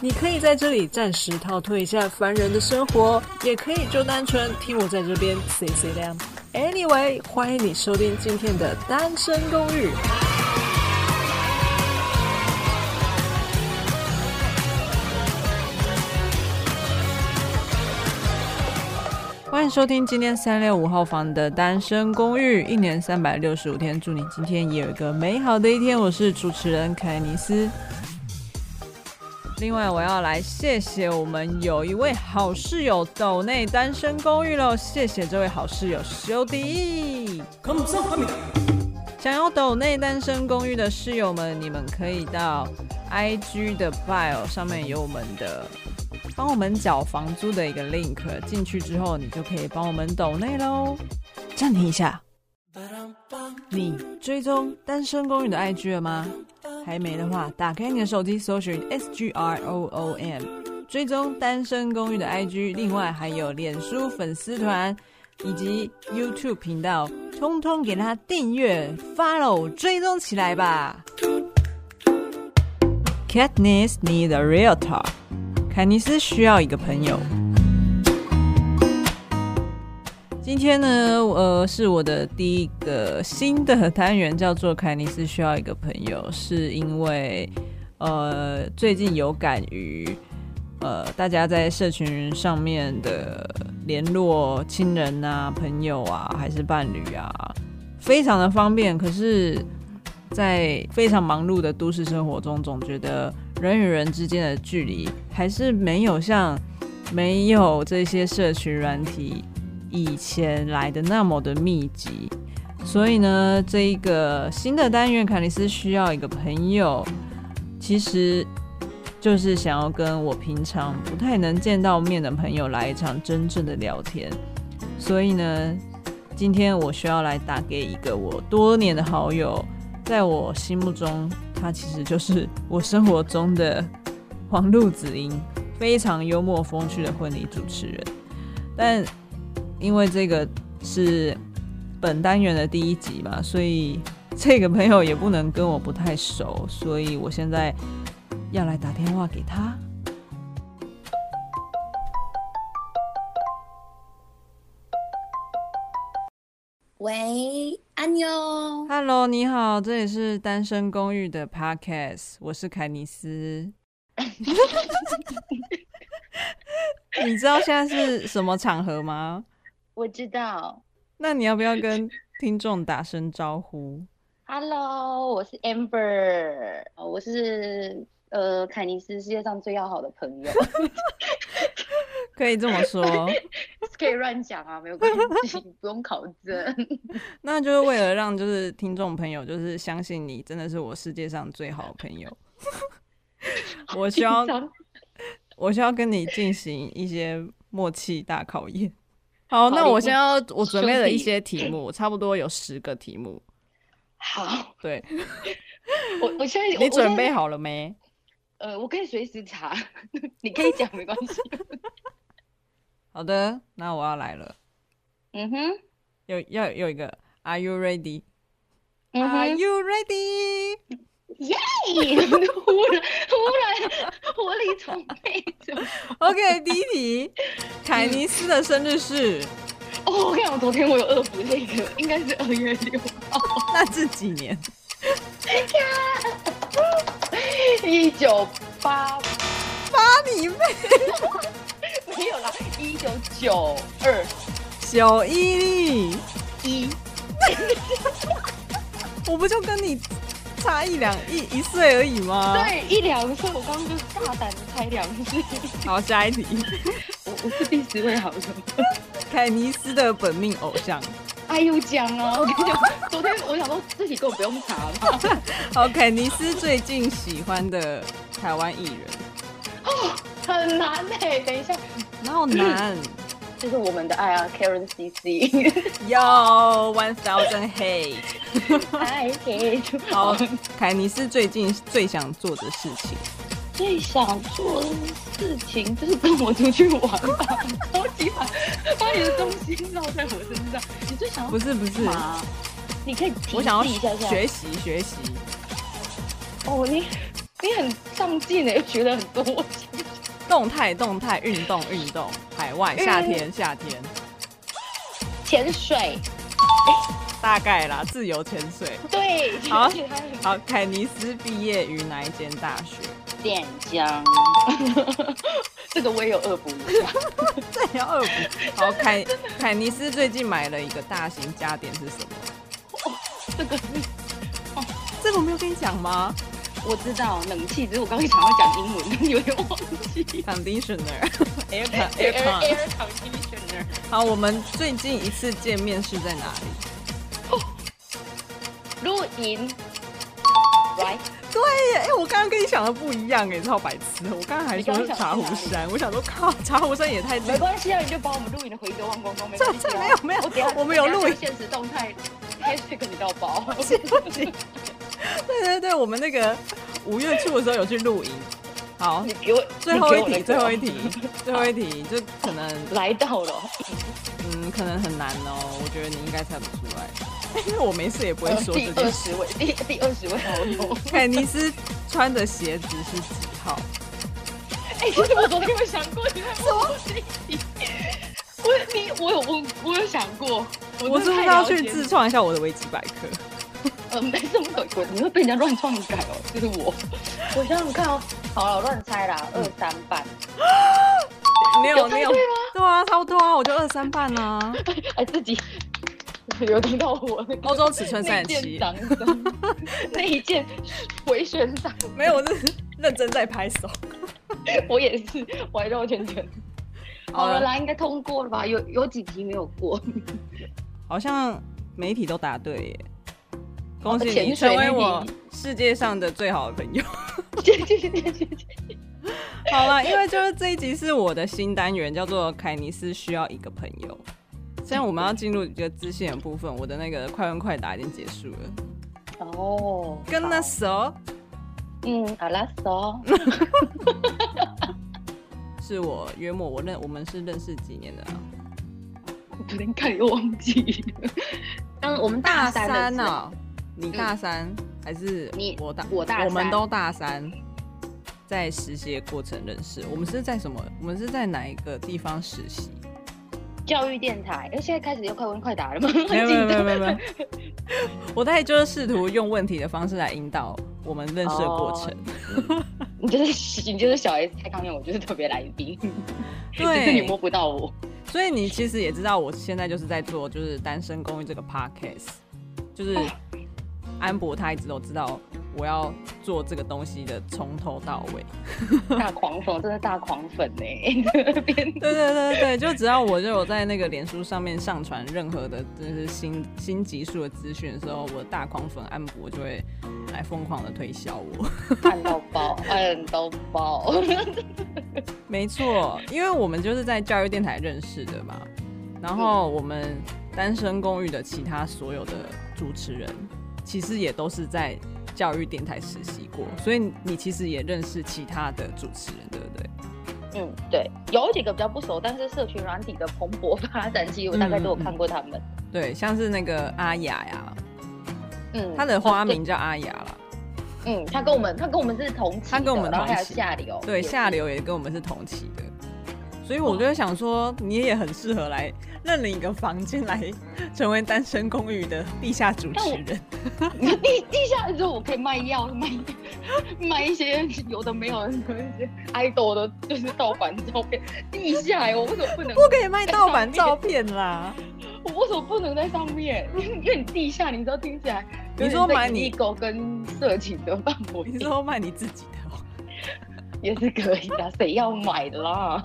你可以在这里暂时逃脱一下凡人的生活，也可以就单纯听我在这边 say say 亮。Anyway，欢迎你收听今天的单身公寓。欢迎收听今天三六五号房的单身公寓，一年三百六十五天，祝你今天也有一个美好的一天。我是主持人凯尼斯。另外，我要来谢谢我们有一位好室友斗内单身公寓喽，谢谢这位好室友修迪。想要斗内单身公寓的室友们，你们可以到 IG 的 bio 上面有我们的。帮我们缴房租的一个 link，进去之后，你就可以帮我们斗内喽。暂停一下，你追踪单身公寓的 IG 了吗？还没的话，打开你的手机，搜寻 S G R O O M，追踪单身公寓的 IG。另外还有脸书粉丝团以及 YouTube 频道，通通给他订阅、follow、追踪起来吧。Katniss need a realtor。凯尼斯需要一个朋友。今天呢，呃，是我的第一个新的单元，叫做“凯尼斯需要一个朋友”，是因为呃，最近有感于呃，大家在社群上面的联络亲人啊、朋友啊，还是伴侣啊，非常的方便。可是，在非常忙碌的都市生活中，总觉得。人与人之间的距离还是没有像没有这些社群软体以前来的那么的密集，所以呢，这一个新的单元，凯尼斯需要一个朋友，其实就是想要跟我平常不太能见到面的朋友来一场真正的聊天。所以呢，今天我需要来打给一个我多年的好友，在我心目中。他其实就是我生活中的黄路子英，非常幽默风趣的婚礼主持人。但因为这个是本单元的第一集嘛，所以这个朋友也不能跟我不太熟，所以我现在要来打电话给他。喂。安妞，Hello，你好，这里是单身公寓的 Podcast，我是凯尼斯。你知道现在是什么场合吗？我知道。那你要不要跟听众打声招呼？Hello，我是 Amber，我是呃凯尼斯世界上最要好的朋友。可以这么说，可以乱讲啊，没有关系，不用考证。那就是为了让就是听众朋友就是相信你真的是我世界上最好的朋友，我需要我需要跟你进行一些默契大考验。好，那我先要我准备了一些题目，差不多有十个题目。好，对，我我现在你准备好了没？呃，我可以随时查，你可以讲没关系。好的，那我要来了。嗯哼，有要有一个，Are you ready？Are、嗯、哼 you ready？耶！忽然忽然活力充沛。OK，第一题，凯尼斯的生日是？哦，我跟你讲，昨天我有恶补那个，应该是二月六号。那是几年？一九八八你妹！没有啦，一九九二九一一，我不就跟你差一两一一岁而已吗？对，一两岁，我刚刚就大胆的猜两岁。好，下一题，我我是第十位好友，凯尼斯的本命偶像。哎呦，讲啊！我跟你讲，昨天我想说自己根本不用查了。好，凯尼斯最近喜欢的台湾艺人。哦很难哎，等一下，哪有难？这是我们的爱啊，Karen CC。Yo one thousand hate。I hate。好，凯你是最近最想做的事情。最想做的事情就是跟我出去玩吧，超级把把你的重心绕在我身上。你最想要不是不是你可以我想要学习学习。哦，你你很上进诶，学了很多。动态动态运动运动，海外夏天夏天。潜水。大概啦，自由潜水。对。好，好，凯尼斯毕业于哪一间大学？电江，这个我也有恶补一下，这也要恶补。好，凯凯尼斯最近买了一个大型家电是什么？哦，这个是，哦，这个我没有跟你讲吗？我知道，冷气，只是我刚才想要讲英文，有点忘记。Conditioner，air air air conditioner。好，我们最近一次见面是在哪里？哦，露营，right。对耶，哎、欸，我刚刚跟你想的不一样，哎，超白痴！我刚刚还说是茶壶山，我想说靠，茶壶山也太……没关系啊，你就把我们录影的回收忘光光，没关系、啊。没有没有，我，我，们有录影现实动态，开始跟你到爆。对对对，我们那个五月初的时候有去露营。好，你给我最后一题，最后一题，最后一题，就可能 来到了。嗯，可能很难哦，我觉得你应该猜不出来，因为我没事也不会说。第二十位，第第二十位好 友。凯尼斯穿的鞋子是几号？哎、欸，其实我昨天有想过，你在问我这题。我你我有问，我有想过。我，我是不是要去自创一下我的维基百科？呃，没这么可，你会被人家乱创改哦。就是我，我想想看哦。好了，乱猜啦，二三半。没有没有，对啊，差不多啊，我就二三半啊。哎，自己有听到我那个欧洲尺寸三十七，那一件回旋掌没有，我是认真在拍手。我也是围绕圈圈。好了啦，应该通过了吧？有有几题没有过？好像每一题都答对耶！恭喜你成为我世界上的最好的朋友。好了，因为就是这一集是我的新单元，叫做凯尼斯需要一个朋友。现在我们要进入一个自信的部分，我的那个快问快答已经结束了。哦，跟那熟？嗯，阿拉熟。是我约莫我认我们是认识几年的啊？有点看又忘记。嗯，我们大三呢、啊？你大三、嗯、还是你？我大我大三，我们都大三。在实习的过程认识，我们是在什么？我们是在哪一个地方实习？教育电台。因为现在开始要快问快答了吗？没有 没有没有。我大概就是试图用问题的方式来引导我们认识的过程。Oh, 你就是你就是小 S 太康永，我就是特别来宾。对，是你摸不到我。所以你其实也知道，我现在就是在做就是单身公寓这个 podcast，就是安博他一直都知道。我要做这个东西的从头到尾，大狂粉，真的大狂粉呢！对对对对对，就只要我就有在那个脸书上面上传任何的，就是新新集数的资讯的时候，我的大狂粉安博就会来疯狂的推销我，按到爆，按到爆。没错，因为我们就是在教育电台认识的嘛，然后我们单身公寓的其他所有的主持人，其实也都是在。教育电台实习过，所以你其实也认识其他的主持人，对不对？嗯，对，有几个比较不熟，但是社群软体的蓬勃发展期，我大概都有看过他们。嗯嗯、对，像是那个阿雅呀，嗯，他的花名叫阿雅啦。嗯，他跟我们，他跟我们是同期，他跟我们同期。还有下流，对，下流也跟我们是同期的。所以我就想说，你也很适合来认领一个房间，来成为单身公寓的地下主持人。地地下的时候，我可以卖药，卖 卖一些有的没有的一些 idol 的，就是盗版照片。地下，我为什么不能？不可以卖盗版照片啦！我为什么不能在上面？因为你地下，你知道听起来，你说买你狗跟色情的范围，你说卖你自己的。也是可以的，谁要买的啦？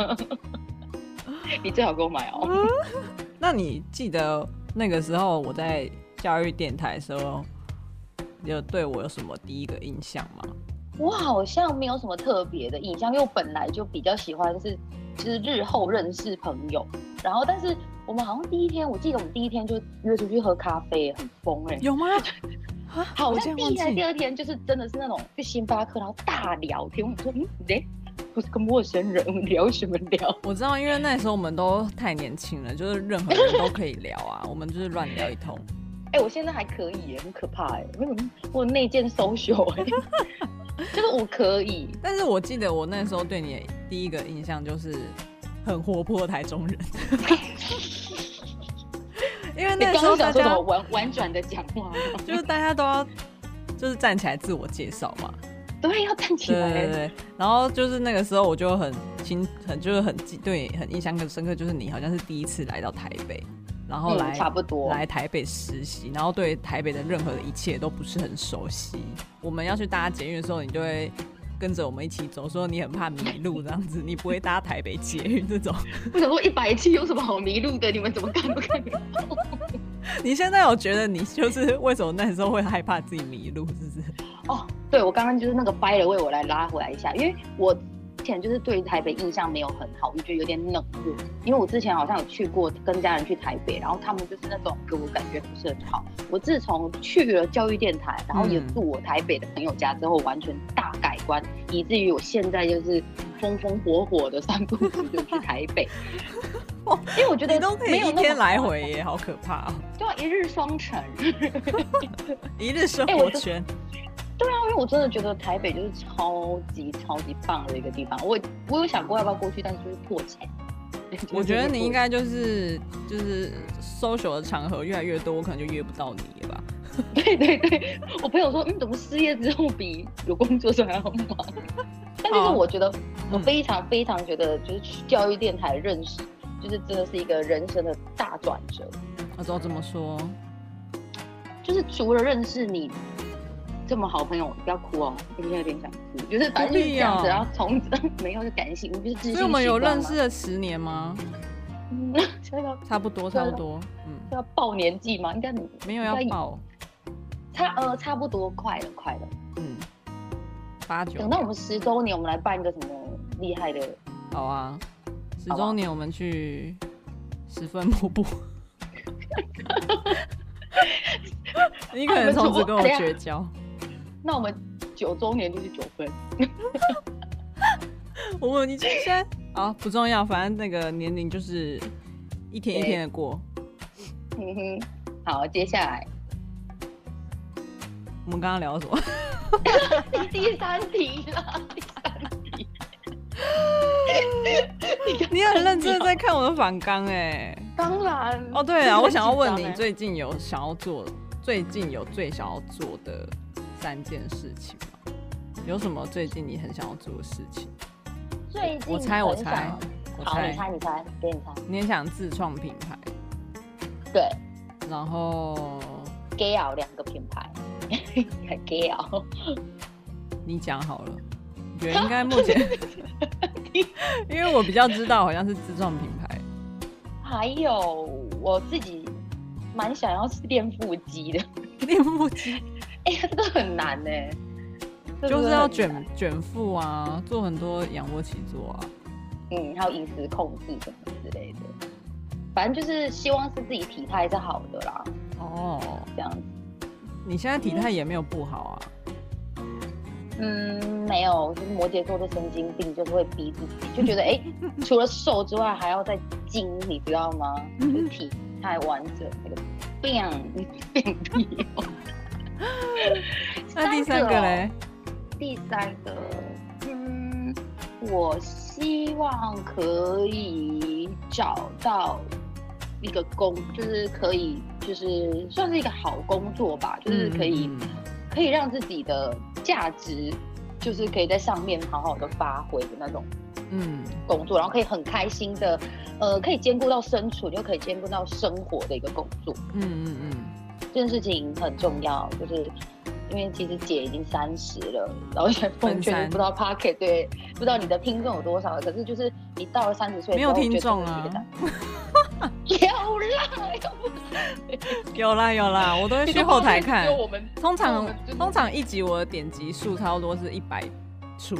你最好给我买哦、喔。那你记得那个时候我在教育电台的时候，有对我有什么第一个印象吗？我好像没有什么特别的印象，因为我本来就比较喜欢是就是日后认识朋友，然后但是我们好像第一天，我记得我们第一天就约出去喝咖啡，很疯哎、欸，有吗？好像第一天、第二天就是真的是那种去星巴克，然后大聊天。我说，嗯，哎，不是个陌生人，聊什么聊？我知道，因为那时候我们都太年轻了，就是任何人都可以聊啊，我们就是乱聊一通。哎、欸，我现在还可以耶，很可怕哎，为什么我内建 social 哎？就是我可以，但是我记得我那时候对你的第一个印象就是很活泼台中人，因为那时候大家婉婉转的讲话，就是大家都要就是站起来自我介绍嘛，对，要站起来，对对对，然后就是那个时候我就很亲，很就是很记，对，很印象很深刻，就是你好像是第一次来到台北。然后来、嗯、差不多来台北实习，然后对台北的任何的一切都不是很熟悉。我们要去搭捷运的时候，你就会跟着我们一起走，说你很怕迷路这样子，你不会搭台北捷运这种。我想说一百七有什么好迷路的？你们怎么看都看不敢。你现在有觉得你就是为什么那时候会害怕自己迷路，是不是？哦，对，我刚刚就是那个掰了，为我来拉回来一下，因为我。之前就是对台北印象没有很好，我觉得有点冷漠。因为我之前好像有去过，跟家人去台北，然后他们就是那种给我感觉不是很好。我自从去了教育电台，然后也住我台北的朋友家之后，完全大改观，以至于我现在就是风风火火的三不五时就去台北。因为我觉得你都可以一天来回耶，好可怕哦！对啊，一日双城，一日生活圈。对啊，因为我真的觉得台北就是超级超级棒的一个地方。我我有想过要不要过去，但是就是破产。我觉得你应该就是就是 social 的场合越来越多，我可能就约不到你了吧。对对对，我朋友说，嗯，怎么失业之后比有工作时候还要忙？但就是我觉得，我非常非常觉得，就是去教育电台认识，就是真的是一个人生的大转折。我知道怎么说，就是除了认识你。这么好朋友，不要哭哦！我现在有点想哭，就是反正就是这样子，然后从此 没有就感性，就是。所以我们有认识了十年吗？嗯，差不多，差不多。嗯，要报年纪吗？应该没有要报。差呃，差不多，快了，快了。嗯，八九。等到我们十周年，我们来办一个什么厉害的？好啊，十周年我们去十分瀑布。你可能从此跟我绝交。那我们九周年就是九分。我问你这些啊不重要，反正那个年龄就是一天一天的过。嗯哼，好，接下来我们刚刚聊什么？第三题了，第三题。你很认真的在看我的反纲哎。当然。哦，对啊，我想要问你最近有想要做，最近有最想要做的。三件事情吗？有什么最近你很想要做的事情？最近我猜我猜，我猜你猜你猜，给你猜。你很想自创品牌？对。然后 Gayle 两个品牌，Gayle。你讲好了，我觉得应该目前，因为我比较知道好像是自创品牌。还有我自己蛮想要练腹肌的，练腹肌。哎、欸，这个很难呢，就是要卷卷腹啊，做很多仰卧起坐啊，嗯，还有饮食控制什么之类的，反正就是希望是自己体态是好的啦。哦，这样子，你现在体态也没有不好啊？嗯，没有，就是摩羯座的神经病，就是会逼自己，就觉得哎、欸，除了瘦之外还要再精，你知道吗？就是、体态完整那个病 病病。那第三个嘞？第三个，嗯，我希望可以找到一个工，就是可以，就是算是一个好工作吧，就是可以，嗯、可以让自己的价值，就是可以在上面好好的发挥的那种，嗯，工作，然后可以很开心的，呃，可以兼顾到生存，又可以兼顾到生活的一个工作。嗯嗯嗯。这件事情很重要，就是因为其实姐已经三十了，然后现在奉劝不知道 Pocket 对，不知道你的听众有多少，可是就是你到了三十岁，没有听众啊，有啦有啦我都会去后台看。通常通常一集我的点击数差不多是一百出。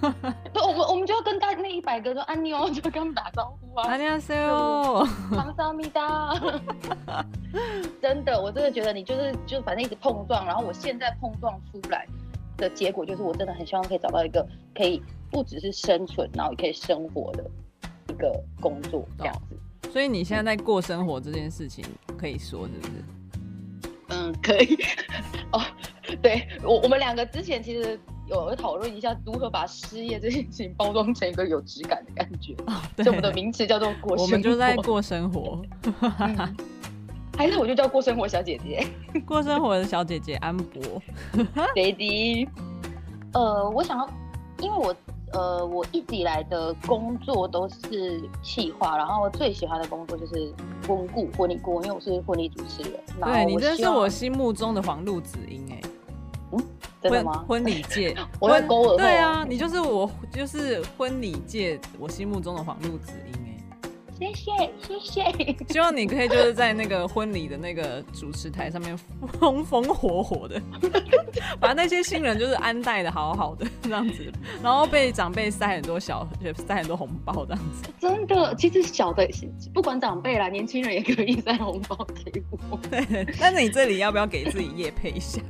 我们我们就要跟大那一百个就安妮哦就跟他们打招呼啊。安妮阿修唐莎咪达。真的我真的觉得你就是就反正一直碰撞然后我现在碰撞出来的结果就是我真的很希望可以找到一个可以不只是生存然后也可以生活的一个工作这样子。所以你现在在过生活这件事情，可以说是不是？嗯，可以。哦，对我我们两个之前其实有讨论一下如何把失业这件事情包装成一个有质感的感觉。哦，对。所以我们的名词叫做过生活。我们就在过生活。嗯、还是我就叫过生活小姐姐。过生活的小姐姐安博。，Lady。呃，我想要，因为我。呃，我一直以来的工作都是企划，然后最喜欢的工作就是婚顾、婚礼顾问，因为我是婚礼主持人。对，你真是我心目中的黄路子英哎。嗯，真的吗？婚礼界，我在勾对啊，你就是我，就是婚礼界我心目中的黄路梓茵。谢谢谢谢，希望你可以就是在那个婚礼的那个主持台上面风风火火的，把那些新人就是安待的好好的这样子，然后被长辈塞很多小塞很多红包这样子。真的，其实小的不管长辈啦，年轻人也可以塞红包给我。对，但是你这里要不要给自己夜配一下？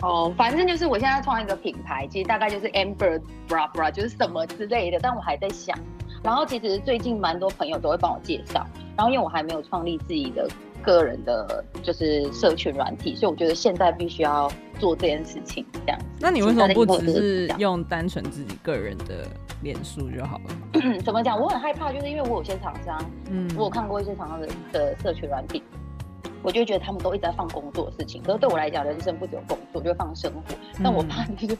哦，反正就是我现在创一个品牌，其实大概就是 Amber Bra Bra，就是什么之类的，但我还在想。然后其实最近蛮多朋友都会帮我介绍，然后因为我还没有创立自己的个人的，就是社群软体，所以我觉得现在必须要做这件事情，这样子。那你为什么不只是用单纯自己个人的脸书就好了？怎么讲？我很害怕，就是因为我有些厂商，嗯，我有看过一些厂商的的社群软体，我就觉得他们都一直在放工作的事情，可是对我来讲，人生不只有工作，就会放生活，但我怕就是。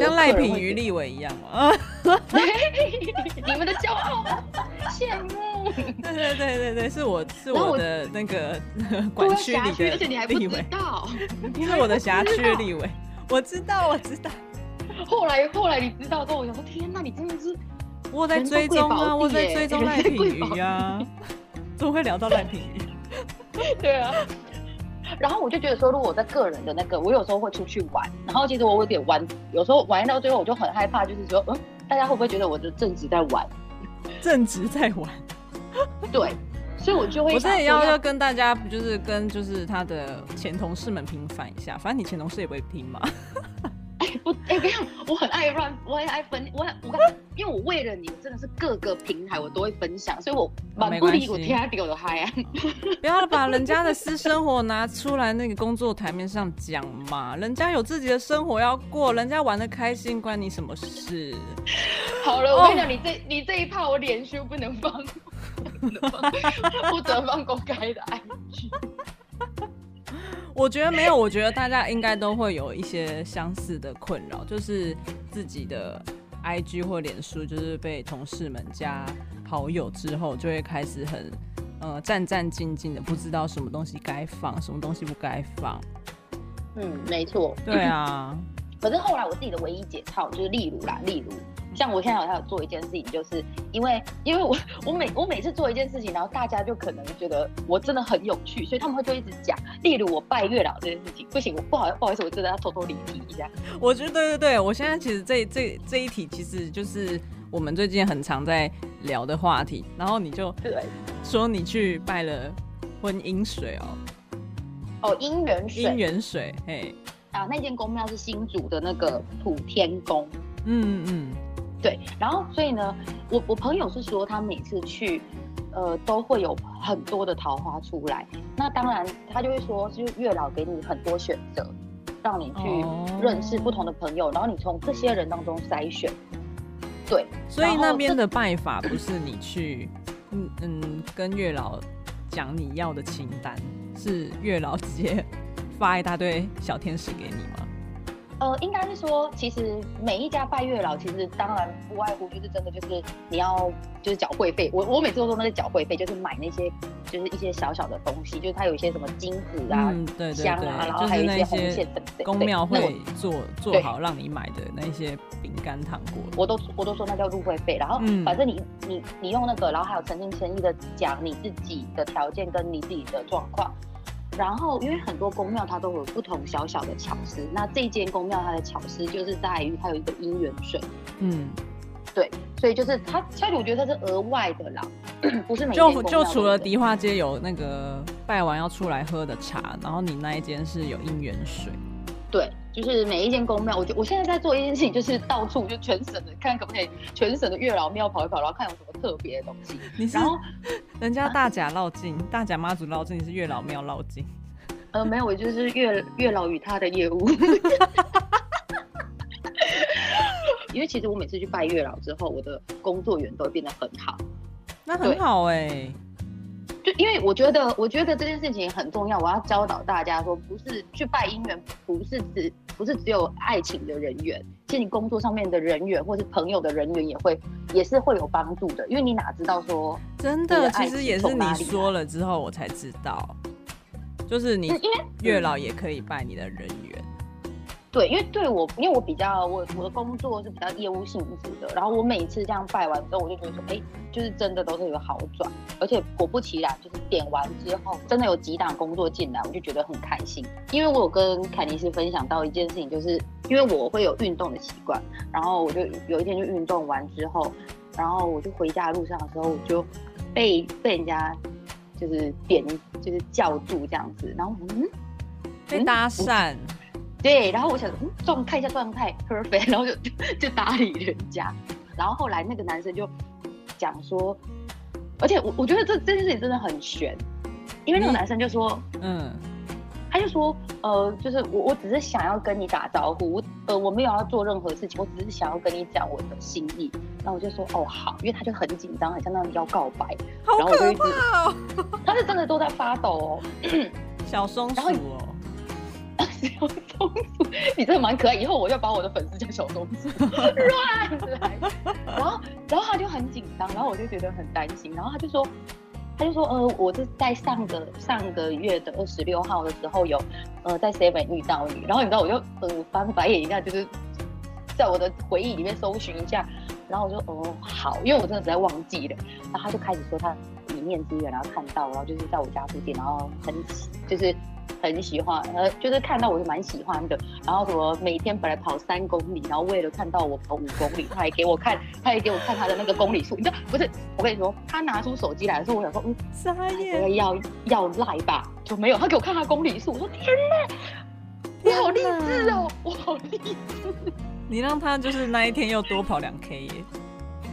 像赖品妤立伟一样吗？你们的骄傲，羡慕。对 对对对对，是我是我的那个 管区里的而且你还不知道，是我的辖区立伟。我知道，我知道。后来后来你知道之后，我想说天哪，你真的是我在追踪啊，我在追踪赖品妤啊，怎么会聊到赖品妤？对啊。然后我就觉得说，如果我在个人的那个，我有时候会出去玩，然后其实我有点玩，有时候玩到最后我就很害怕，就是说，嗯，大家会不会觉得我的正直在玩？正直在玩，对，所以我就会，我这也要要跟大家，就是跟就是他的前同事们平反一下，反正你前同事也不会听嘛。不，哎、欸，不要，我很爱乱，我很爱分，我很，我刚，因为我为了你，真的是各个平台我都会分享，所以我蛮不理我天比我的嗨啊！不要把人家的私生活拿出来那个工作台面上讲嘛，人家有自己的生活要过，人家玩的开心，关你什么事？好了，我跟你讲，你这你这一趴我脸书不能放，不能放，不得放公开的 IG。我觉得没有，我觉得大家应该都会有一些相似的困扰，就是自己的 IG 或脸书，就是被同事们加好友之后，就会开始很呃战战兢兢的，不知道什么东西该放，什么东西不该放。嗯，没错。对啊。可是后来我自己的唯一解套 就是例如啦，例如。像我现在有还有做一件事情，就是因为因为我我每我每次做一件事情，然后大家就可能觉得我真的很有趣，所以他们会就一直讲。例如我拜月老这件事情，不行，我不好不好意思，我真的要偷偷离题一下。我觉得对对对，我现在其实这这这一题其实就是我们最近很常在聊的话题。然后你就对说你去拜了婚姻水哦，哦姻缘水姻缘水，嘿啊，那间宫庙是新竹的那个普天宫，嗯嗯。对，然后所以呢，我我朋友是说他每次去，呃，都会有很多的桃花出来。那当然，他就会说，就月老给你很多选择，让你去认识不同的朋友，哦、然后你从这些人当中筛选。对，所以那边的拜法不是你去，嗯嗯，跟月老讲你要的清单，是月老直接发一大堆小天使给你吗？呃，应该是说，其实每一家拜月老，其实当然不外乎就是真的就是你要就是缴会费。我我每次都说那个缴会费，就是买那些就是一些小小的东西，就是它有一些什么金子啊、嗯、对对对香啊，然后还有一些红线等等。宫庙会做做好让你买的那些饼干糖果，我都我都说那叫入会费。然后反正你、嗯、你你用那个，然后还有诚心诚意的讲你自己的条件跟你自己的状况。然后，因为很多宫庙它都有不同小小的巧思，那这间宫庙它的巧思就是在于它有一个姻缘水，嗯，对，所以就是它，其实我觉得它是额外的啦，不是每就就除了迪化街有那个拜完要出来喝的茶，然后你那一间是有姻缘水，对。就是每一间公庙，我就我现在在做一件事情，就是到处就全省的看可不可以全省的月老庙跑一跑，然后看有什么特别的东西。你是然后 人家大甲绕境，啊、大甲妈祖绕境，你是月老庙绕境。呃，没有，我就是月月老与他的业务。因为其实我每次去拜月老之后，我的工作员都会变得很好。那很好哎、欸。就因为我觉得，我觉得这件事情很重要，我要教导大家说，不是去拜姻缘，不是只不是只有爱情的人员，其实你工作上面的人员，或是朋友的人员，也会也是会有帮助的。因为你哪知道说真的，其实也是你说了之后我才知道，就是你因为月老也可以拜你的人缘。对，因为对我，因为我比较我我的工作是比较业务性质的，然后我每一次这样拜完之后，我就觉得说，哎，就是真的都是有好转，而且果不其然，就是点完之后，真的有几档工作进来，我就觉得很开心。因为我有跟凯尼斯分享到一件事情，就是因为我会有运动的习惯，然后我就有一天就运动完之后，然后我就回家的路上的时候，我就被被人家就是点就是叫住这样子，然后嗯，被搭讪。对，然后我想嗯，状态一下状态 perfect，然后就 就就搭理人家，然后后来那个男生就讲说，而且我我觉得这这件事情真的很悬，因为那个男生就说，嗯，他就说，呃，就是我我只是想要跟你打招呼，我呃我没有要做任何事情，我只是想要跟你讲我的心意，然后我就说哦好，因为他就很紧张，很像那种要告白，好可怕哦，然后我就一直，他是真的都在发抖哦，小松鼠哦。小松鼠，你真的蛮可爱。以后我要把我的粉丝叫小松鼠，乱来。然后，然后他就很紧张，然后我就觉得很担心。然后他就说，他就说，呃，我是在上个上个月的二十六号的时候有，呃，在 Seven 遇到你。然后你知道，我就呃翻白眼一下，就是在我的回忆里面搜寻一下。然后我就哦好，因为我真的实在忘记了。然后他就开始说他一面之缘，然后看到，然后就是在我家附近，然后很就是。很喜欢，呃，就是看到我就蛮喜欢的。然后什么每天本来跑三公里，然后为了看到我跑五公里，他还给我看，他还给我看他的那个公里数。你知道，不是，我跟你说，他拿出手机来的时候，我想说，嗯，傻眼，要要赖吧，就没有。他给我看他公里数，我说天哪，你好励志哦，我好励志。你让他就是那一天又多跑两 K 耶。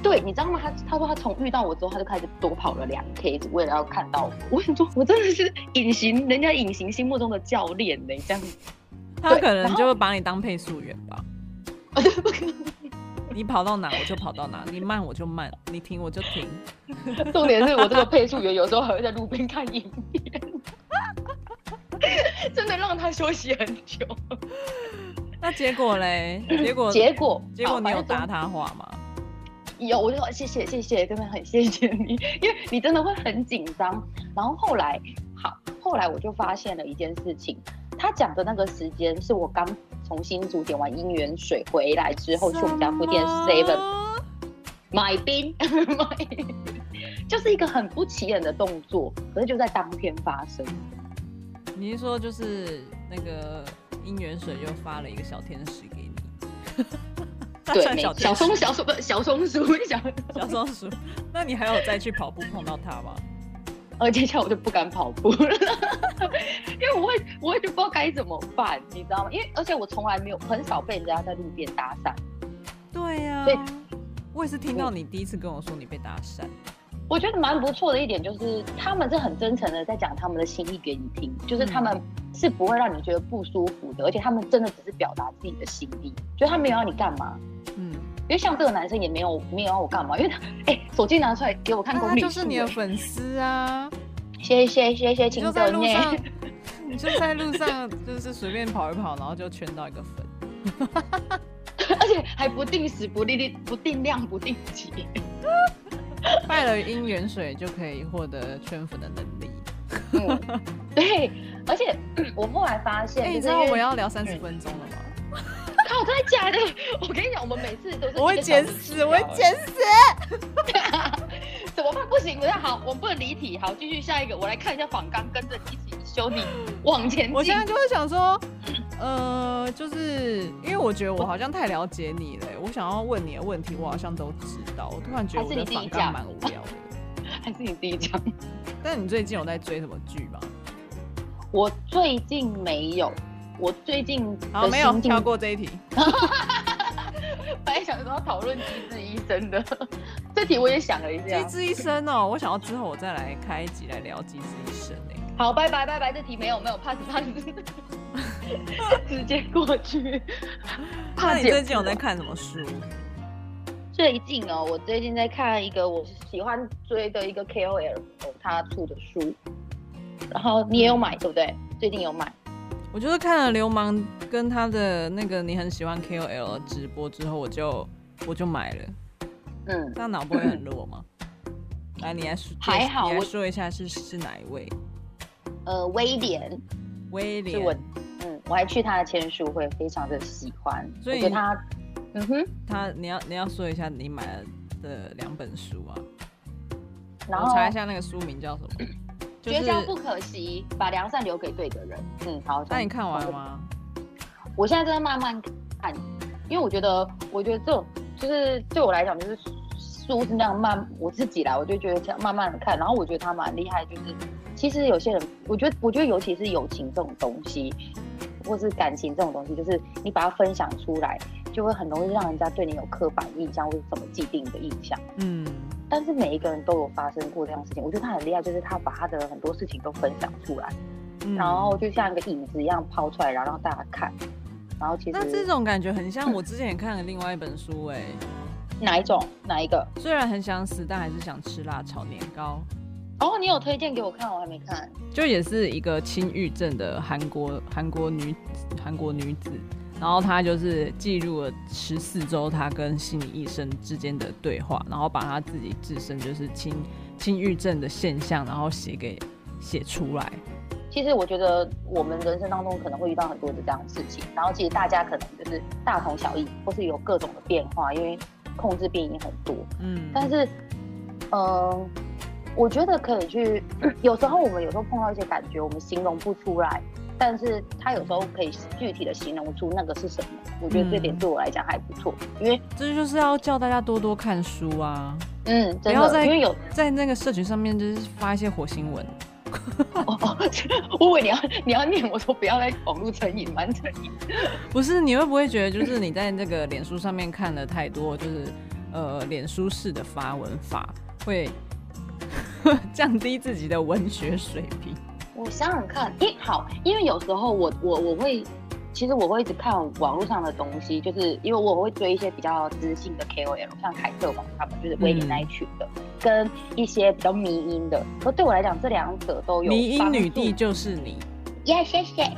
对，你知道吗？他他说他从遇到我之后，他就开始多跑了两 K，只为了要看到我。我想说，我真的是隐形人家隐形心目中的教练呢，这样子。他可能就会把你当配速员吧。你跑到哪我就跑到哪，你慢我就慢，你停我就停。重点是我这个配速员有时候还会在路边看影片，真的让他休息很久。那结果嘞？结果结果结果你有搭他话吗？有，我就说谢谢谢谢，真的很谢谢你，因为你真的会很紧张。然后后来，好，后来我就发现了一件事情，他讲的那个时间是我刚从新竹点完姻缘水回来之后，去我们家附近 Seven 买冰，买冰，就是一个很不起眼的动作，可是就在当天发生。你是说就是那个姻缘水又发了一个小天使给你？对，小松小松不小松鼠 小小松鼠，那你还有再去跑步碰到它吗？而接下来我就不敢跑步了，因为我会我会就不知道该怎么办，你知道吗？因为而且我从来没有很少被人家在路边搭讪。对呀、我也是听到你第一次跟我说你被搭讪。我觉得蛮不错的一点就是，他们是很真诚的在讲他们的心意给你听，就是他们是不会让你觉得不舒服的，而且他们真的只是表达自己的心意，就他没有要你干嘛。嗯，因为像这个男生也没有没有要我干嘛，因为他哎、欸、手机拿出来给我看公里数，就是你的粉丝啊，谢谢谢谢，请走。你你就在路上就是随便跑一跑，然后就圈到一个粉。而且还不定时、不定不定量、不定期。拜了姻缘水就可以获得圈粉的能力。嗯，对，而且 我后来发现，哎、欸，你知道我要聊三十分钟了吗？靠，真的假的？我跟你讲，我们每次都是我会剪死，我会剪死。怎么办？不行，不要好，我们不能离题。好，继续下一个，我来看一下仿纲，跟着一起修你往前进。我现在就会想说，呃，就是因为我觉得我好像太了解你了，我想要问你的问题，我好像都知道。我突然觉得我的反纲蛮无聊的。还是你第一讲？但你最近有在追什么剧吗？我最近没有。我最近好没有跳过这一题。本来想说要讨论《机智医生》的 这题，我也想了一下。机智医生哦，我想要之后我再来开一集来聊机智医生诶。好，拜拜拜拜，这题没有没有，pass pass，直接过去。怕你最近有在看什么书？最近哦，我最近在看一个我喜欢追的一个 KOL 他出的书，然后你也有买对不对？最近有买。我就是看了流氓跟他的那个你很喜欢 KOL 直播之后，我就我就买了。嗯，这样脑波会很弱吗？嗯、来，你来说，还好，你来说一下是是哪一位？呃，威廉。威廉。我嗯，我还去他的签书会，非常的喜欢。所以他，嗯哼，他你要你要说一下你买了的两本书啊。然后我查一下那个书名叫什么。绝交不可惜，把良善留给对的人。嗯，好。那你看完了吗？我现在正在慢慢看，因为我觉得，我觉得这种就是对我来讲，就是书是那样慢，我自己来，我就觉得这样慢慢的看。然后我觉得他蛮厉害，就是其实有些人，我觉得，我觉得尤其是友情这种东西，或是感情这种东西，就是你把它分享出来，就会很容易让人家对你有刻板印象或者什么既定的印象。嗯。但是每一个人都有发生过这样的事情，我觉得他很厉害，就是他把他的很多事情都分享出来，嗯、然后就像一个影子一样抛出来，然后让大家看。然后其实那这种感觉很像我之前也看了另外一本书，哎，哪一种？哪一个？虽然很想死，但还是想吃辣炒年糕。哦，你有推荐给我看，我还没看。就也是一个轻郁症的韩国韩国女韩国女子。然后她就是记录了十四周她跟心理医生之间的对话，然后把她自己自身就是轻轻郁症的现象，然后写给写出来。其实我觉得我们人生当中可能会遇到很多的这样的事情，然后其实大家可能就是大同小异，或是有各种的变化，因为控制病因很多。嗯，但是，嗯、呃，我觉得可以去，有时候我们有时候碰到一些感觉，我们形容不出来。但是他有时候可以具体的形容出那个是什么，我觉得这点对我来讲还不错，因为这就是要叫大家多多看书啊，嗯，不要在因为有在那个社群上面就是发一些火星文。哦哦，我以为你要你要念我说不要在网络成瘾，蛮成瘾。不是，你会不会觉得就是你在那个脸书上面看了太多，就是呃脸书式的发文法会 降低自己的文学水平？我想想看，诶，好，因为有时候我我我会，其实我会一直看网络上的东西，就是因为我会追一些比较知性的 KOL，像凯特王他们，就是威廉那一群的，嗯、跟一些比较迷音的。而对我来讲，这两者都有。迷音女帝就是你，耶，谢谢。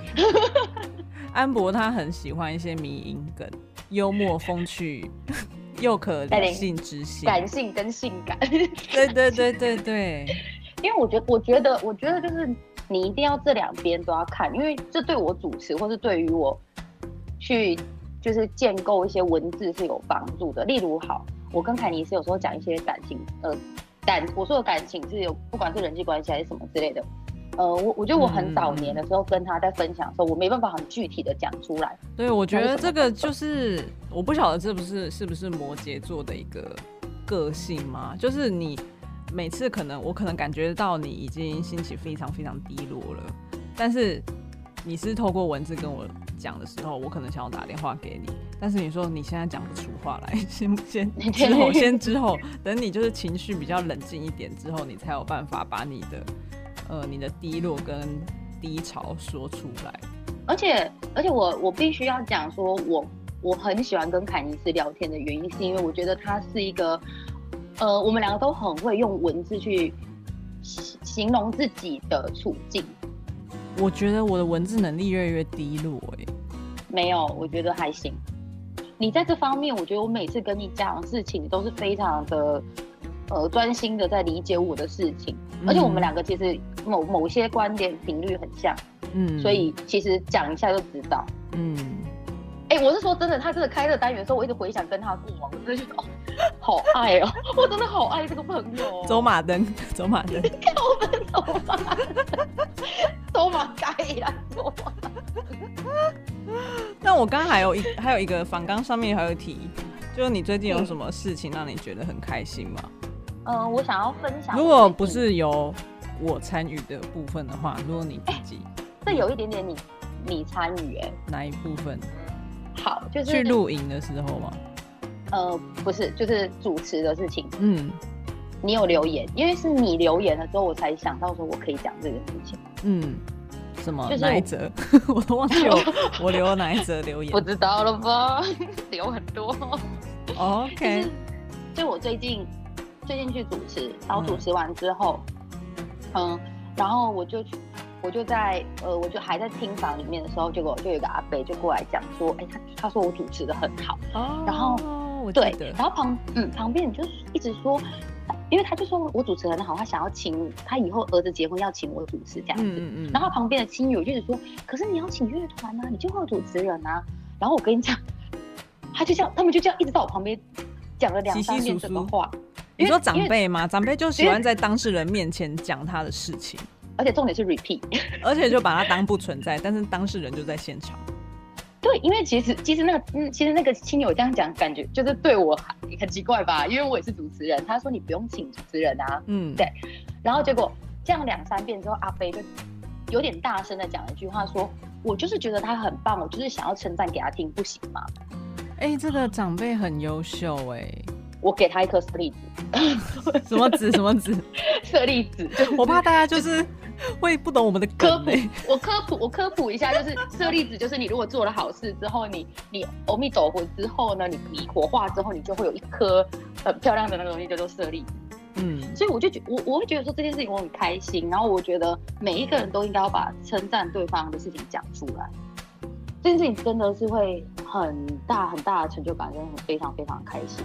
安博他很喜欢一些迷音梗，幽默风趣，又可理性知性，感性跟性感。对对对对对，因为我觉得，我觉得，我觉得就是。你一定要这两边都要看，因为这对我主持或是对于我去就是建构一些文字是有帮助的。例如，好，我跟凯尼是有时候讲一些感情，呃，感我说的感情是有不管是人际关系还是什么之类的，呃，我我觉得我很早年的时候跟他在分享的时候，我没办法很具体的讲出来。对，我觉得这个就是我不晓得这不是是不是摩羯座的一个个性吗？就是你。每次可能我可能感觉到你已经心情非常非常低落了，但是你是透过文字跟我讲的时候，我可能想要打电话给你，但是你说你现在讲不出话来，先先之后先之后，等你就是情绪比较冷静一点之后，你才有办法把你的呃你的低落跟低潮说出来。而且而且我我必须要讲说，我我很喜欢跟凯尼斯聊天的原因，是因为我觉得他是一个。呃，我们两个都很会用文字去形容自己的处境。我觉得我的文字能力越来越低落，哎，没有，我觉得还行。你在这方面，我觉得我每次跟你讲的事情，都是非常的呃专心的在理解我的事情，嗯、而且我们两个其实某某些观点频率很像，嗯，所以其实讲一下就知道，嗯。哎、欸，我是说真的，他真的开这个单元的时候，我一直回想跟他过往，我真的觉得哦，好爱哦，我真的好爱这个朋友。走马灯，走马灯，我们走马灯，走马盖呀，走马。那我刚刚还有一还有一个访纲上面还有一题，就是你最近有什么事情让你觉得很开心吗？嗯、呃，我想要分享。如果不是由我参与的部分的话，如果你自己，这有一点点你你参与哎，哪一部分？好，就是去露营的时候吗？呃，不是，就是主持的事情。嗯，你有留言，因为是你留言了之后，我才想到说我可以讲这个事情。嗯，什么？就是哪一则？我都忘记我 我留了哪一则留言。不知道了吧？留很多。OK。就我最近最近去主持，然后主持完之后，嗯，嗯，然后我就去。我就在呃，我就还在厅房里面的时候，结果就有一个阿伯就过来讲说，哎、欸，他他说我主持的很好，哦、然后对，然后旁嗯旁边你就一直说，因为他就说我主持很好，他想要请他以后儿子结婚要请我主持这样子，嗯嗯，然后旁边的亲友就一直说，可是你要请乐团啊，你就会有主持人啊，然后我跟你讲，他就这样，他们就这样一直到我旁边讲了两三遍这个话，你说长辈吗？长辈就喜欢在当事人面前讲他的事情。而且重点是 repeat，而且就把他当不存在，但是当事人就在现场。对，因为其实其实那个嗯，其实那个亲友这样讲，感觉就是对我很很奇怪吧？因为我也是主持人，他说你不用请主持人啊，嗯，对。然后结果这样两三遍之后，阿飞就有点大声的讲了一句话说，说我就是觉得他很棒，我就是想要称赞给他听，不行吗？哎、欸，这个长辈很优秀哎、欸。我给他一颗舍利子，什么子什么子？舍利子。我怕大家就是会不懂我们的科普。我科普，我科普一下，就是舍利子，就是你如果做了好事之后，你你阿弥陀佛之后呢，你你火化之后，你就会有一颗很漂亮的那个东西叫做舍利子。嗯，所以我就觉我我会觉得说这件事情我很开心，然后我觉得每一个人都应该要把称赞对方的事情讲出来。这件事情真的是会很大很大的成就感，真的很非常非常开心。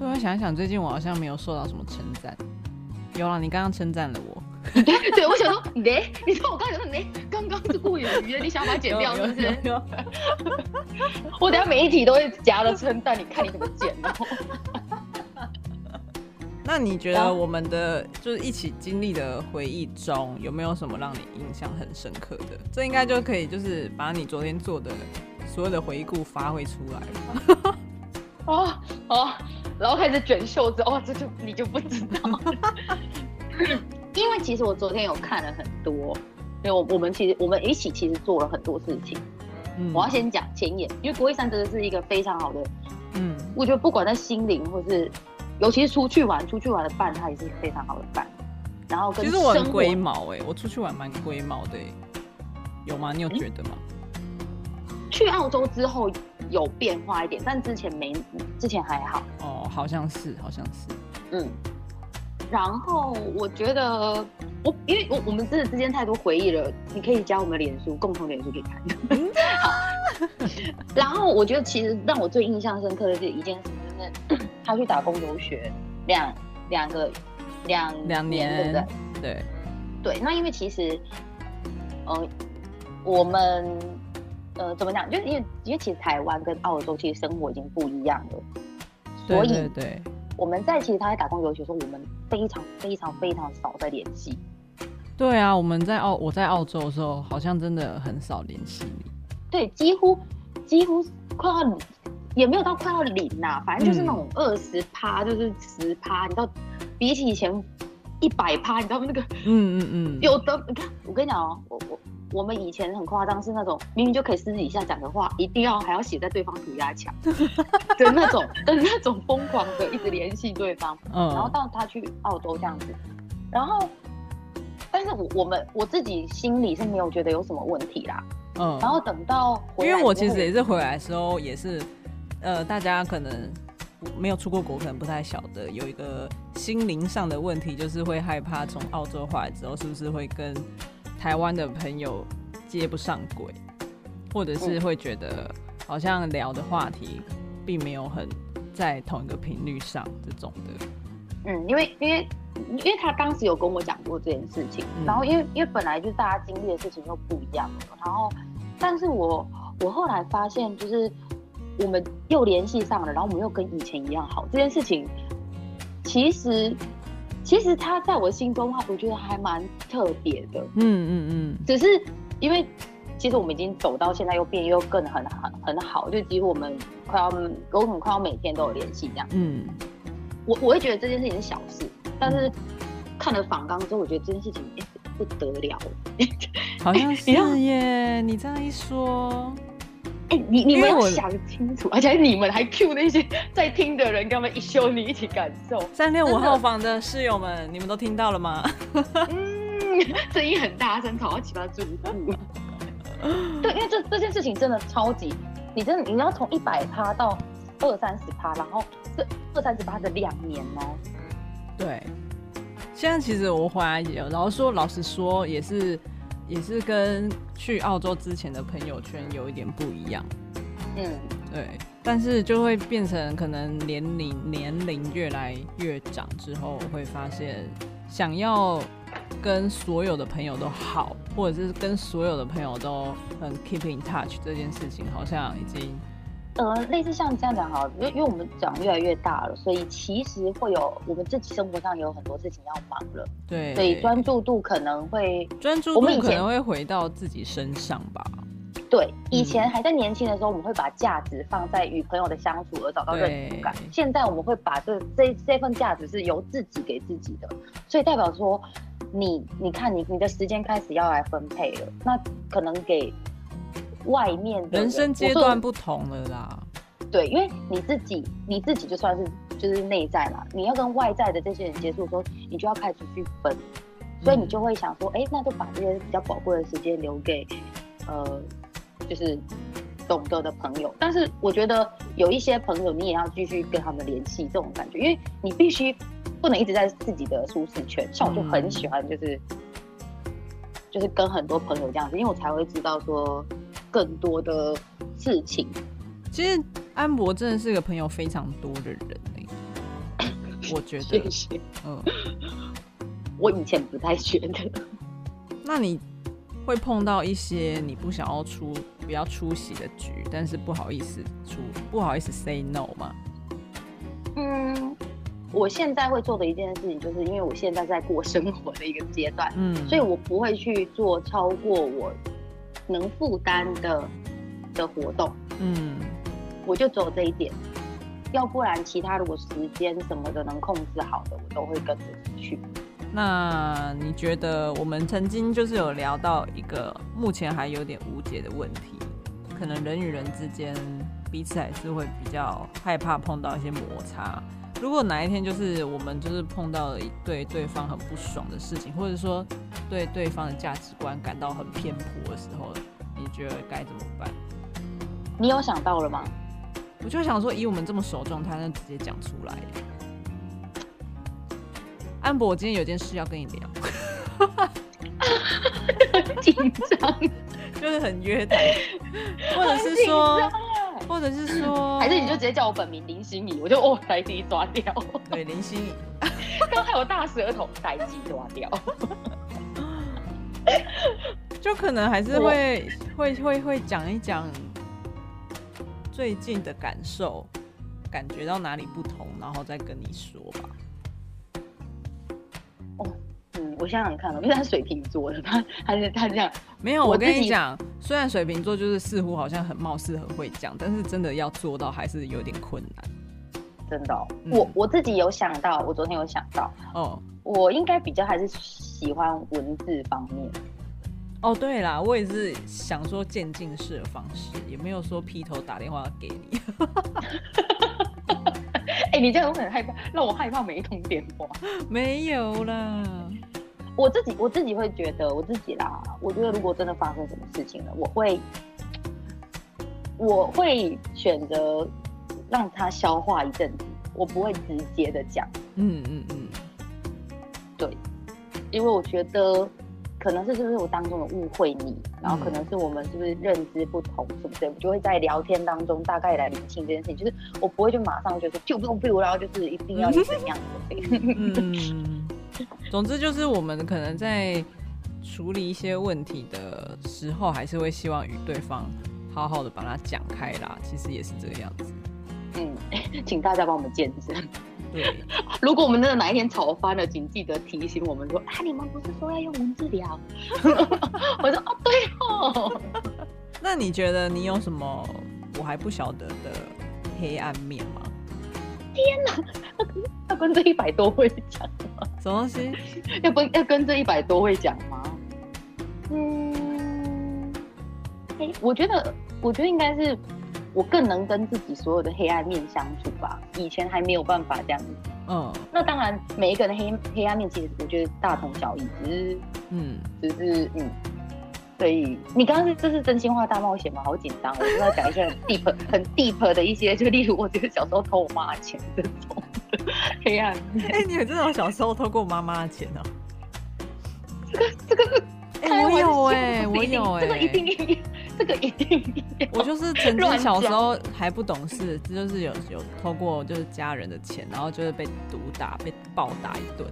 对，我想一想，最近我好像没有受到什么称赞。有了，你刚刚称赞了我。对，对我想说，你你说我刚才说你刚刚是不言语的，你想把它剪掉是不是？我等下每一题都会夹了称赞，你看你怎么剪哦。那你觉得我们的就是一起经历的回忆中，有没有什么让你印象很深刻的？这应该就可以就是把你昨天做的所有的回顾发挥出来了。哦哦。然后开始卷袖子，哦，这就你就不知道，因为其实我昨天有看了很多，因为我我们其实我们一起其实做了很多事情。嗯，我要先讲前言，因为国会山真的是一个非常好的，嗯，我觉得不管在心灵或是，尤其是出去玩，出去玩的伴，他也是非常好的伴。然后跟其实我很龟毛哎、欸，我出去玩蛮龟毛的、欸，有吗？你有觉得吗？嗯、去澳洲之后。有变化一点，但之前没，之前还好。哦，好像是，好像是。嗯，然后我觉得我，因为我我们真的之间太多回忆了，你可以加我们的脸书，共同脸书可以看。好。然后我觉得其实让我最印象深刻的是一件事，就是 他去打工游学两两个两两年，对不对？对对。那因为其实，嗯、呃，我们。呃，怎么讲？就是因为因为其实台湾跟澳洲其实生活已经不一样了，所以对，对，对，我们在其实他在打工游学的时候，我们非常非常非常少在联系。对啊，我们在澳我在澳洲的时候，好像真的很少联系你。对，几乎几乎快要也没有到快要零呐、啊，反正就是那种二十趴，就是十趴，你知道，比起以前一百趴，你知道那个，嗯嗯嗯，有的你看，我跟你讲哦，我我。我们以前很夸张，是那种明明就可以私底下讲的话，一定要还要写在对方涂鸦墙 的那种 的那种疯狂的一直联系对方。嗯，然后到他去澳洲这样子，然后，但是我我们我自己心里是没有觉得有什么问题啦。嗯，然后等到因为我其实也是回来的时候也是，呃，大家可能没有出过国，可能不太晓得有一个心灵上的问题，就是会害怕从澳洲回来之后是不是会跟。台湾的朋友接不上轨，或者是会觉得好像聊的话题并没有很在同一个频率上这种的。嗯，因为因为因为他当时有跟我讲过这件事情，嗯、然后因为因为本来就是大家经历的事情又不一样，然后但是我我后来发现就是我们又联系上了，然后我们又跟以前一样好，这件事情其实其实他在我心中的话，我觉得还蛮特别的。嗯嗯嗯，只是因为其实我们已经走到现在又变又更很很很好，就几乎我们快要我很快要每天都有联系这样。嗯。我我会觉得这件事情是小事，但是看了访纲之后，我觉得这件事情不得了，好像 是耶。你这样一说，哎、欸，你你们要想清楚，而且你们还 cue 那些在听的人，跟他们一休你一起感受。三六五号房的室友们，你们都听到了吗？嗯，声音很大声，吵到其他住户。对，因为这这件事情真的超级，你真的你要从一百趴到二三十趴，然后这。二三十趴的两年哦，对，现在其实我回来也有，然后说老实说，也是也是跟去澳洲之前的朋友圈有一点不一样，嗯，对，但是就会变成可能年龄年龄越来越长之后，会发现想要跟所有的朋友都好，或者是跟所有的朋友都很 keep in touch 这件事情，好像已经。呃，类似像这样讲哈，因为因为我们长越来越大了，所以其实会有我们自己生活上也有很多事情要忙了，对，所以专注度可能会专注度可能会回到自己身上吧。对，以前还在年轻的时候，我们会把价值放在与朋友的相处而找到认同感，现在我们会把这这这份价值是由自己给自己的，所以代表说你你看你你的时间开始要来分配了，那可能给。外面的人，人生阶段不同了啦，对，因为你自己你自己就算是就是内在嘛，你要跟外在的这些人接触的时候，你就要开始去分，所以你就会想说，哎、那就把这些比较宝贵的时间留给呃，就是懂得的朋友。但是我觉得有一些朋友，你也要继续跟他们联系，这种感觉，因为你必须不能一直在自己的舒适圈。像我就很喜欢，就是、嗯、就是跟很多朋友这样子，因为我才会知道说。更多的事情，其实安博真的是个朋友非常多的人我觉得，谢谢。嗯，我以前不太觉得。那你会碰到一些你不想要出、不要出席的局，但是不好意思出、不好意思 say no 吗？嗯，我现在会做的一件事情，就是因为我现在在过生活的一个阶段，嗯，所以我不会去做超过我。能负担的的活动，嗯，我就走这一点，要不然其他如果时间什么的能控制好的，我都会跟着去。那你觉得我们曾经就是有聊到一个目前还有点无解的问题，可能人与人之间彼此还是会比较害怕碰到一些摩擦。如果哪一天就是我们就是碰到了一对对方很不爽的事情，或者说对对方的价值观感到很偏颇的时候，你觉得该怎么办？你有想到了吗？我就想说，以我们这么熟状态，那直接讲出来。安博，我今天有件事要跟你聊。紧张，就是很约谈，或者是说。或者是说，还是你就直接叫我本名林心怡，我就哦，呆鸡抓掉。对，林心怡，刚还有大舌头，呆鸡抓掉。就可能还是会会会会讲一讲最近的感受，感觉到哪里不同，然后再跟你说吧。我想想看，因为他水瓶座的，他他是他这样没有。我跟你讲，虽然水瓶座就是似乎好像很貌似很会讲，但是真的要做到还是有点困难。真的、哦，嗯、我我自己有想到，我昨天有想到，哦，我应该比较还是喜欢文字方面。哦，对啦，我也是想说渐进式的方式，也没有说劈头打电话给你。你这样我很害怕，让我害怕每一通电话。没有啦。我自己我自己会觉得我自己啦，我觉得如果真的发生什么事情了，我会我会选择让他消化一阵子，我不会直接的讲。嗯嗯嗯，对，因为我觉得可能是是不是我当中的误会你，然后可能是我们是不是认知不同，是不是？我就会在聊天当中大概来理清这件事情，就是我不会就马上就是就不不，然后就是一定要怎样的。嗯，总之就是我们可能在处理一些问题的时候，还是会希望与对方好好的把它讲开啦。其实也是这个样子。嗯，请大家帮我们见证。对，如果我们真的哪一天吵翻了，请记得提醒我们说啊，你们不是说要用文字聊？我说哦，对哦。那你觉得你有什么我还不晓得的黑暗面吗？天哪，要跟这一百多位讲吗？什么东西？要跟要跟这一百多位讲吗？嗯，哎，我觉得，我觉得应该是。我更能跟自己所有的黑暗面相处吧，以前还没有办法这样子。嗯，那当然，每一个人的黑黑暗面其实我觉得大同小异，只是嗯，只是嗯，所以你刚刚是这是真心话大冒险吗？好紧张，我就要讲一些很 deep 很 deep 的一些，就例如我觉得小时候偷我妈的钱这种黑暗面。哎、欸，你有这种小时候偷过我妈妈的钱呢、啊？这个这个是，哎，我有哎，我有哎，这个一定。这个一定，我就是曾经小时候还不懂事，这就是有有偷过就是家人的钱，然后就是被毒打，被暴打一顿。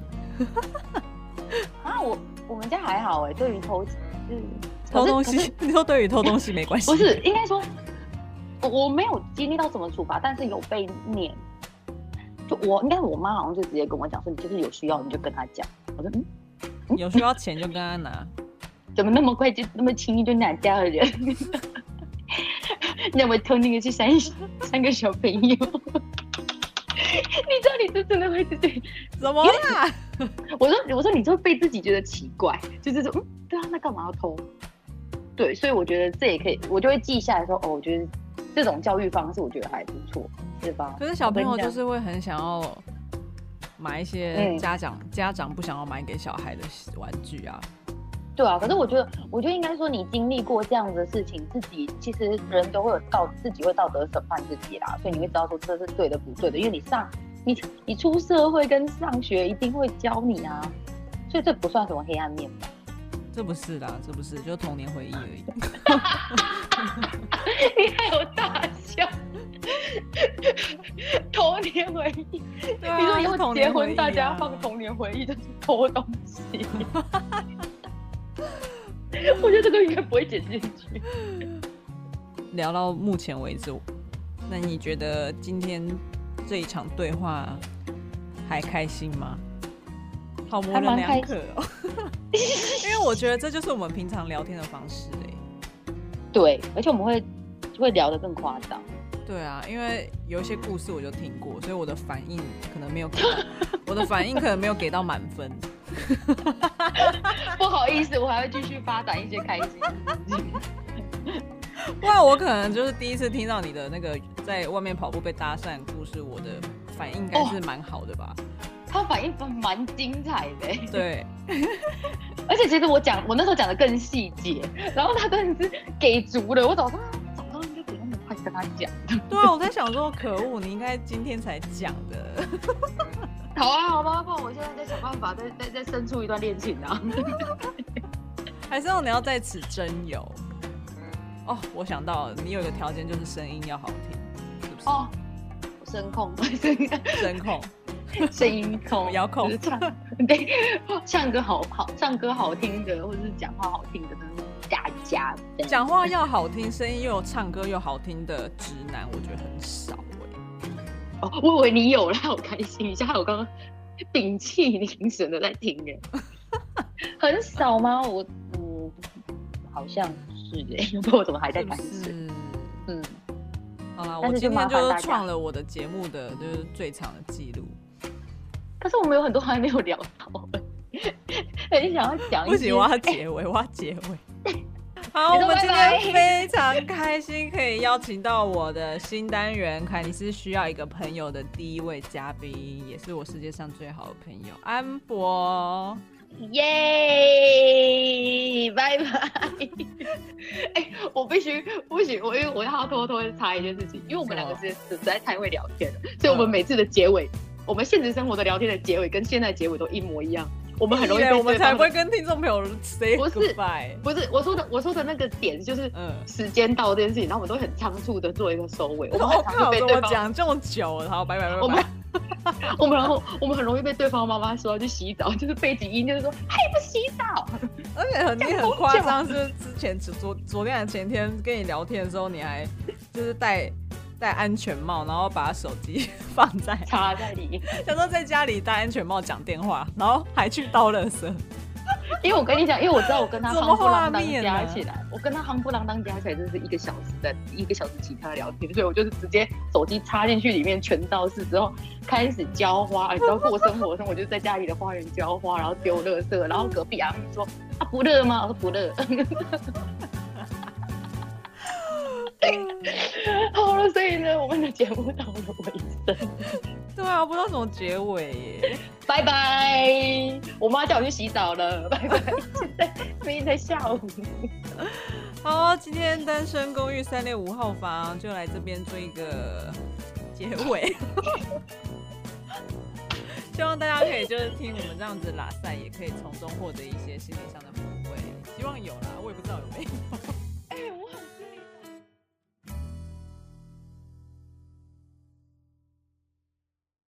啊，我我们家还好哎，对于偷就是偷东西，你说对于偷东西没关系？不是，应该说我我没有经历到什么处罚，但是有被念。就我应该我妈好像就直接跟我讲说，你就是有需要你就跟他讲。我说嗯，嗯有需要钱就跟他拿。怎么那么快就那么轻易就拿家的人？那我偷那个去三三个小朋友，你知道你这真的会是对？怎么啦？我说我说你就会被自己觉得奇怪，就是说嗯，对啊，那干嘛要偷？对，所以我觉得这也可以，我就会记下来说哦，我觉得这种教育方式我觉得还不错，是吧？可是小朋友就是会很想要买一些家长、嗯、家长不想要买给小孩的玩具啊。对啊，可是我觉得，我觉得应该说，你经历过这样的事情，自己其实人都会有道，自己会道德审判自己啦，所以你会知道说这是对的不对的，因为你上你你出社会跟上学一定会教你啊，所以这不算什么黑暗面吧？这不是啦，这不是，就童年回忆而已。你还有大笑，童年回忆，啊、你说以后结婚大家放童年回忆就是偷东西。我觉得这个应该不会剪进去。聊到目前为止，那你觉得今天这一场对话还开心吗？好模棱两可哦。因为我觉得这就是我们平常聊天的方式哎。对，而且我们会会聊得更夸张。对啊，因为有一些故事我就听过，所以我的反应可能没有给到，我的反应可能没有给到满分。不好意思，我还会继续发展一些开心。不然我可能就是第一次听到你的那个在外面跑步被搭讪故事，我的反应应该是蛮好的吧？哦、他反应蛮精彩的。对，而且其实我讲我那时候讲的更细节，然后他真的是给足了。我早上早上应该不用那么快跟他讲。对啊，我在想说，可恶，你应该今天才讲的。好啊，好吧，不然我现在在想办法再，再再再生出一段恋情啊！还是让你要在此真有？哦，我想到了，你有一个条件就是声音要好听，是不是？哦，声控，声控，声音控，遥控，唱对，唱歌好好，唱歌好听的，或者是讲话好听的那种大家。讲话要好听，声音又有唱歌又好听的直男，我觉得很少。哦，我以为你有了，好开心一下。我刚刚 屏气凝神的在听耶，很少吗？我嗯，好像是哎，不知道我怎么还在谈是，嗯，好啦，我今天就是创了我的节目的就是最长的记录。可是我们有很多还没有聊到，很想要讲。不行，我要结尾，欸、我要结尾。好，我们今天非常开心，可以邀请到我的新单元《凯尼斯需要一个朋友》的第一位嘉宾，也是我世界上最好的朋友安博。耶，拜拜。哎，我必须不行，我因为我要偷偷查一件事情，因为我们两个是实在太会聊天了，所以我们每次的结尾，我们现实生活的聊天的结尾跟现在结尾都一模一样。我们很容易被我们才不会跟听众朋友 say 不是 goodbye。不是我说的，我说的那个点就是，嗯，时间到这件事情，然后我们都会很仓促的做一个收尾。我们很常被对方讲这么久然后，拜拜拜拜。我们我们然后我们很容易被对方妈妈说要去洗澡，就是背景音就是说还不洗澡，而且很你很夸张，是之前昨昨天还前天跟你聊天的时候，你还就是戴戴安全帽，然后把手机 放在 插在里面，想说在家里戴安全帽讲电话，然后还去倒垃圾。因为我跟你讲，因为我知道我跟他夯不啷当加起来，我跟他夯不啷当加起来就是一个小时的一个小时其他的聊天，所以我就是直接手机插进去里面全倒是之后开始浇花，你知道过生活的时候，我就在家里的花园浇花，然后丢垃圾，然后隔壁阿姨说啊不热吗？我说不热。好了，所以呢，我们的节目到了尾声。对啊，不知道怎么结尾耶。拜拜，我妈叫我去洗澡了。拜拜，现在明明在下午。好，今天单身公寓三六五号房就来这边做一个结尾。希望大家可以就是听我们这样子拉赛，也可以从中获得一些心理上的抚慰。希望有啦，我也不知道有没有。